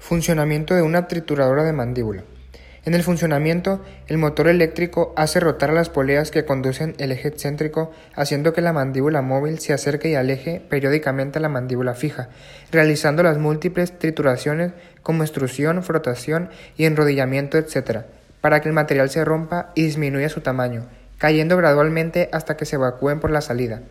Funcionamiento de una trituradora de mandíbula. En el funcionamiento, el motor eléctrico hace rotar las poleas que conducen el eje excéntrico, haciendo que la mandíbula móvil se acerque y aleje periódicamente a la mandíbula fija, realizando las múltiples trituraciones como extrusión, frotación y enrodillamiento, etc., para que el material se rompa y disminuya su tamaño, cayendo gradualmente hasta que se evacúen por la salida.